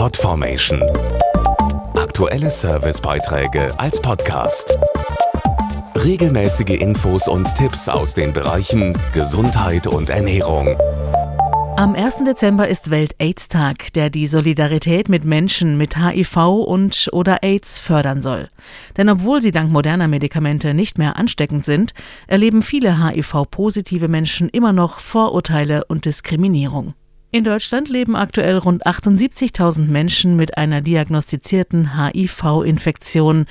Podformation. Aktuelle Servicebeiträge als Podcast. Regelmäßige Infos und Tipps aus den Bereichen Gesundheit und Ernährung. Am 1. Dezember ist Welt-AIDS-Tag, der die Solidarität mit Menschen mit HIV und oder AIDS fördern soll. Denn obwohl sie dank moderner Medikamente nicht mehr ansteckend sind, erleben viele HIV-positive Menschen immer noch Vorurteile und Diskriminierung. In Deutschland leben aktuell rund 78.000 Menschen mit einer diagnostizierten HIV-Infektion.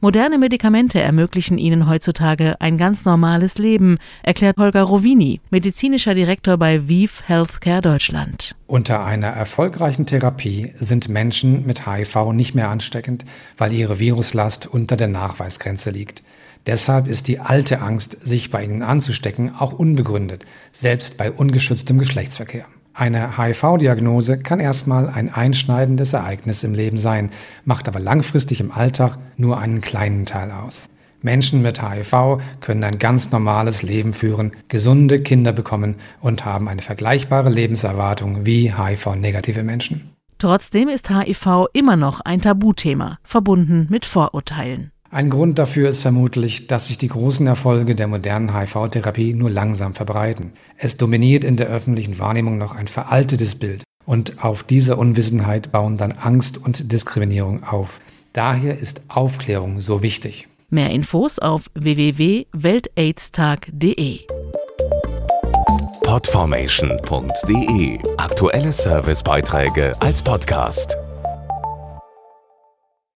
Moderne Medikamente ermöglichen ihnen heutzutage ein ganz normales Leben, erklärt Holger Rovini, medizinischer Direktor bei Vive Healthcare Deutschland. Unter einer erfolgreichen Therapie sind Menschen mit HIV nicht mehr ansteckend, weil ihre Viruslast unter der Nachweisgrenze liegt. Deshalb ist die alte Angst, sich bei ihnen anzustecken, auch unbegründet, selbst bei ungeschütztem Geschlechtsverkehr. Eine HIV-Diagnose kann erstmal ein einschneidendes Ereignis im Leben sein, macht aber langfristig im Alltag nur einen kleinen Teil aus. Menschen mit HIV können ein ganz normales Leben führen, gesunde Kinder bekommen und haben eine vergleichbare Lebenserwartung wie HIV-negative Menschen. Trotzdem ist HIV immer noch ein Tabuthema, verbunden mit Vorurteilen. Ein Grund dafür ist vermutlich, dass sich die großen Erfolge der modernen HIV-Therapie nur langsam verbreiten. Es dominiert in der öffentlichen Wahrnehmung noch ein veraltetes Bild und auf dieser Unwissenheit bauen dann Angst und Diskriminierung auf. Daher ist Aufklärung so wichtig. Mehr Infos auf www.weltaidstag.de Podformation.de Aktuelle Servicebeiträge als Podcast.